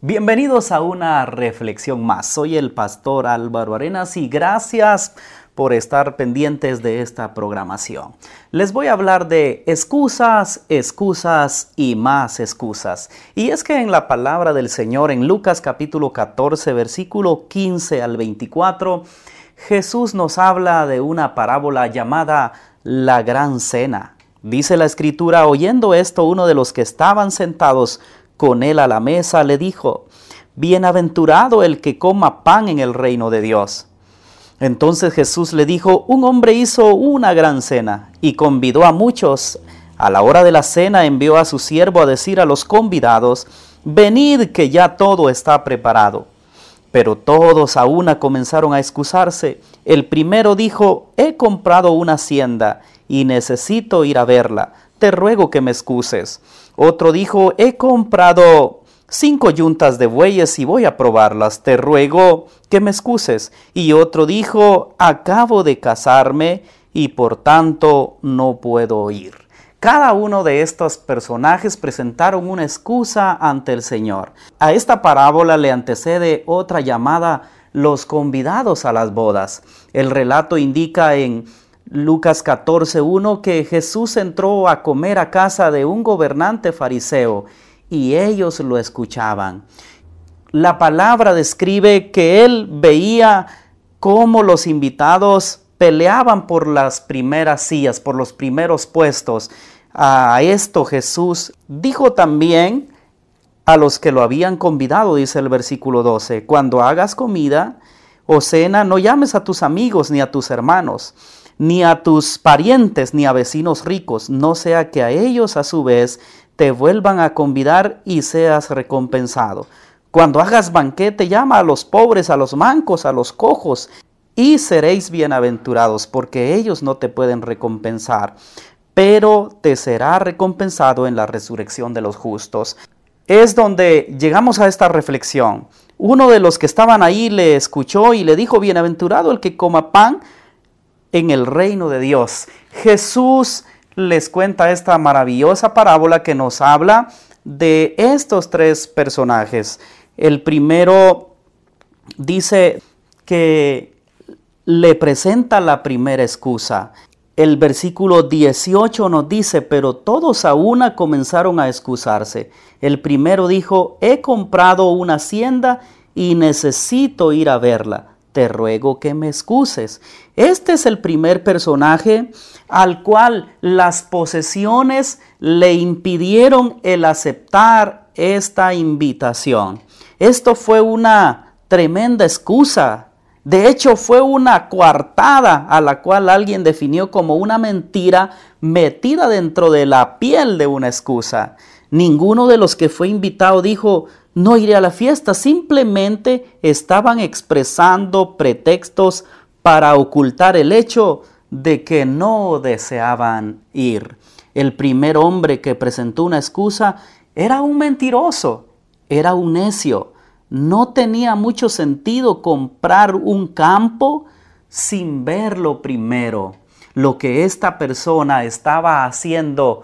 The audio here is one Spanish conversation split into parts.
Bienvenidos a una reflexión más. Soy el pastor Álvaro Arenas y gracias por estar pendientes de esta programación. Les voy a hablar de excusas, excusas y más excusas. Y es que en la palabra del Señor en Lucas capítulo 14 versículo 15 al 24, Jesús nos habla de una parábola llamada la gran cena. Dice la escritura, oyendo esto, uno de los que estaban sentados con él a la mesa, le dijo, Bienaventurado el que coma pan en el reino de Dios. Entonces Jesús le dijo, un hombre hizo una gran cena y convidó a muchos. A la hora de la cena envió a su siervo a decir a los convidados, venid que ya todo está preparado. Pero todos a una comenzaron a excusarse. El primero dijo, he comprado una hacienda y necesito ir a verla. Te ruego que me excuses. Otro dijo, he comprado cinco yuntas de bueyes y voy a probarlas. Te ruego que me excuses. Y otro dijo, acabo de casarme y por tanto no puedo ir. Cada uno de estos personajes presentaron una excusa ante el Señor. A esta parábola le antecede otra llamada los convidados a las bodas. El relato indica en Lucas 14.1 que Jesús entró a comer a casa de un gobernante fariseo y ellos lo escuchaban. La palabra describe que él veía cómo los invitados peleaban por las primeras sillas, por los primeros puestos. A esto Jesús dijo también a los que lo habían convidado, dice el versículo 12, cuando hagas comida o cena, no llames a tus amigos ni a tus hermanos ni a tus parientes, ni a vecinos ricos, no sea que a ellos a su vez te vuelvan a convidar y seas recompensado. Cuando hagas banquete, llama a los pobres, a los mancos, a los cojos, y seréis bienaventurados, porque ellos no te pueden recompensar, pero te será recompensado en la resurrección de los justos. Es donde llegamos a esta reflexión. Uno de los que estaban ahí le escuchó y le dijo, bienaventurado el que coma pan en el reino de Dios. Jesús les cuenta esta maravillosa parábola que nos habla de estos tres personajes. El primero dice que le presenta la primera excusa. El versículo 18 nos dice, pero todos a una comenzaron a excusarse. El primero dijo, he comprado una hacienda y necesito ir a verla te ruego que me excuses. Este es el primer personaje al cual las posesiones le impidieron el aceptar esta invitación. Esto fue una tremenda excusa. De hecho, fue una coartada a la cual alguien definió como una mentira metida dentro de la piel de una excusa. Ninguno de los que fue invitado dijo, no iré a la fiesta, simplemente estaban expresando pretextos para ocultar el hecho de que no deseaban ir. El primer hombre que presentó una excusa era un mentiroso, era un necio. No tenía mucho sentido comprar un campo sin verlo primero. Lo que esta persona estaba haciendo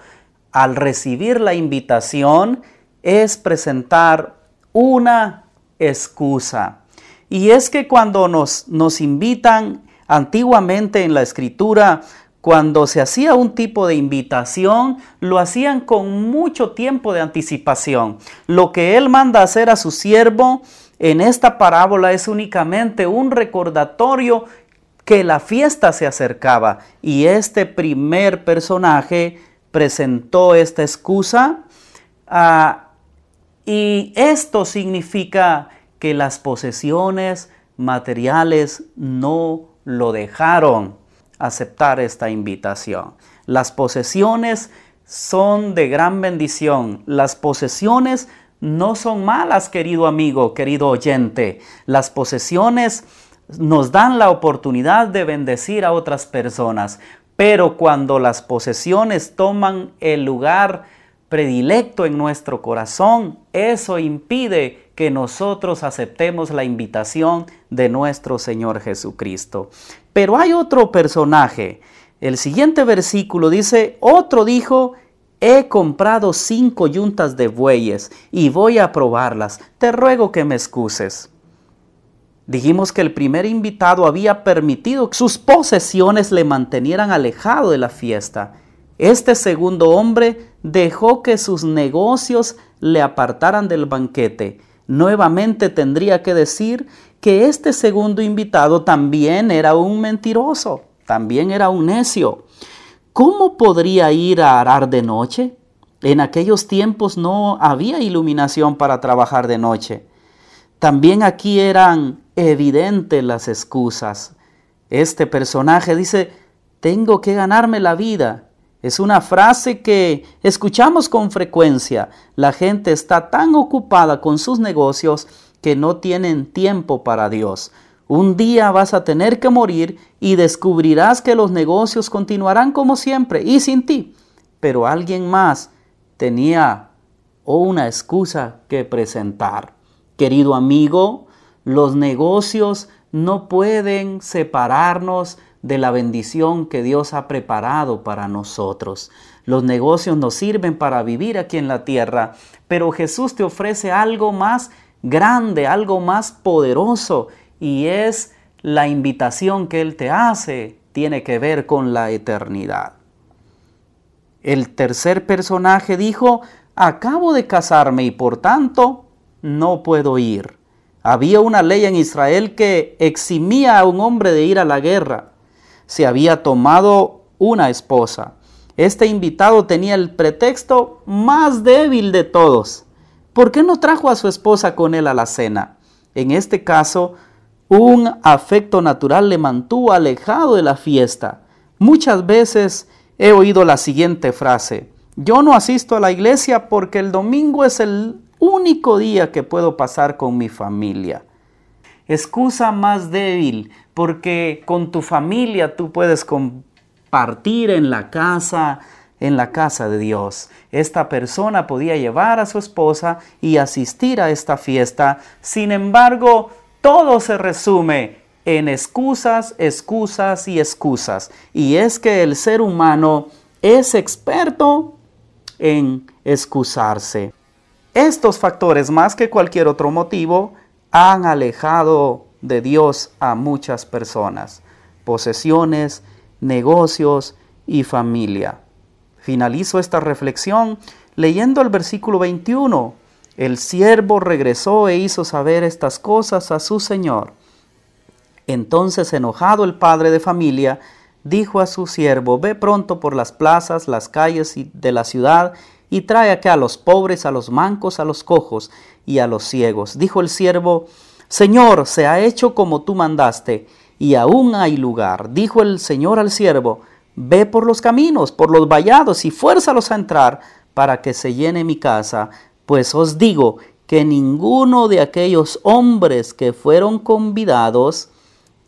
al recibir la invitación es presentar una excusa. Y es que cuando nos, nos invitan antiguamente en la escritura, cuando se hacía un tipo de invitación, lo hacían con mucho tiempo de anticipación. Lo que él manda hacer a su siervo en esta parábola es únicamente un recordatorio que la fiesta se acercaba y este primer personaje presentó esta excusa a y esto significa que las posesiones materiales no lo dejaron aceptar esta invitación. Las posesiones son de gran bendición. Las posesiones no son malas, querido amigo, querido oyente. Las posesiones nos dan la oportunidad de bendecir a otras personas. Pero cuando las posesiones toman el lugar predilecto en nuestro corazón, eso impide que nosotros aceptemos la invitación de nuestro Señor Jesucristo. Pero hay otro personaje. El siguiente versículo dice, otro dijo, he comprado cinco yuntas de bueyes y voy a probarlas. Te ruego que me excuses. Dijimos que el primer invitado había permitido que sus posesiones le mantenieran alejado de la fiesta. Este segundo hombre dejó que sus negocios le apartaran del banquete. Nuevamente tendría que decir que este segundo invitado también era un mentiroso, también era un necio. ¿Cómo podría ir a arar de noche? En aquellos tiempos no había iluminación para trabajar de noche. También aquí eran evidentes las excusas. Este personaje dice, tengo que ganarme la vida. Es una frase que escuchamos con frecuencia. La gente está tan ocupada con sus negocios que no tienen tiempo para Dios. Un día vas a tener que morir y descubrirás que los negocios continuarán como siempre y sin ti. Pero alguien más tenía una excusa que presentar. Querido amigo, los negocios no pueden separarnos de la bendición que Dios ha preparado para nosotros. Los negocios nos sirven para vivir aquí en la tierra, pero Jesús te ofrece algo más grande, algo más poderoso, y es la invitación que Él te hace, tiene que ver con la eternidad. El tercer personaje dijo, acabo de casarme y por tanto no puedo ir. Había una ley en Israel que eximía a un hombre de ir a la guerra se había tomado una esposa. Este invitado tenía el pretexto más débil de todos. ¿Por qué no trajo a su esposa con él a la cena? En este caso, un afecto natural le mantuvo alejado de la fiesta. Muchas veces he oído la siguiente frase, yo no asisto a la iglesia porque el domingo es el único día que puedo pasar con mi familia. Excusa más débil, porque con tu familia tú puedes compartir en la casa, en la casa de Dios. Esta persona podía llevar a su esposa y asistir a esta fiesta. Sin embargo, todo se resume en excusas, excusas y excusas. Y es que el ser humano es experto en excusarse. Estos factores, más que cualquier otro motivo, han alejado de Dios a muchas personas, posesiones, negocios y familia. Finalizo esta reflexión leyendo el versículo 21. El siervo regresó e hizo saber estas cosas a su señor. Entonces, enojado el padre de familia, dijo a su siervo, ve pronto por las plazas, las calles de la ciudad, y trae acá a los pobres, a los mancos, a los cojos y a los ciegos. Dijo el siervo, Señor, se ha hecho como tú mandaste, y aún hay lugar. Dijo el Señor al siervo, ve por los caminos, por los vallados, y fuérzalos a entrar, para que se llene mi casa, pues os digo que ninguno de aquellos hombres que fueron convidados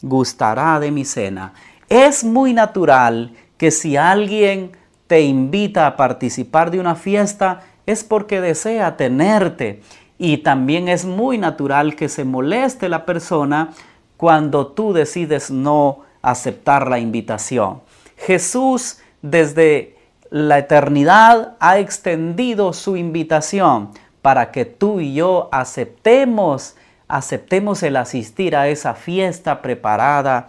gustará de mi cena. Es muy natural que si alguien te invita a participar de una fiesta, es porque desea tenerte y también es muy natural que se moleste la persona cuando tú decides no aceptar la invitación. Jesús desde la eternidad ha extendido su invitación para que tú y yo aceptemos, aceptemos el asistir a esa fiesta preparada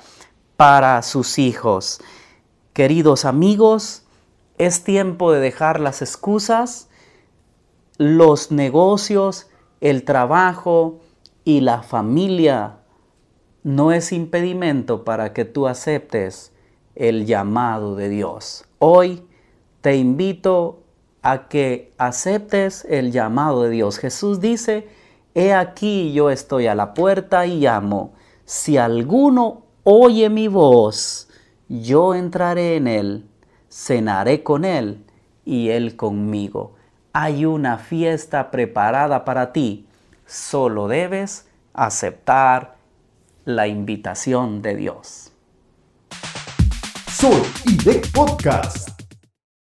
para sus hijos. Queridos amigos, es tiempo de dejar las excusas, los negocios, el trabajo y la familia no es impedimento para que tú aceptes el llamado de Dios. Hoy te invito a que aceptes el llamado de Dios. Jesús dice, he aquí yo estoy a la puerta y llamo. Si alguno oye mi voz, yo entraré en él, cenaré con él y él conmigo hay una fiesta preparada para ti. Solo debes aceptar la invitación de Dios. Soy IDEC Podcast.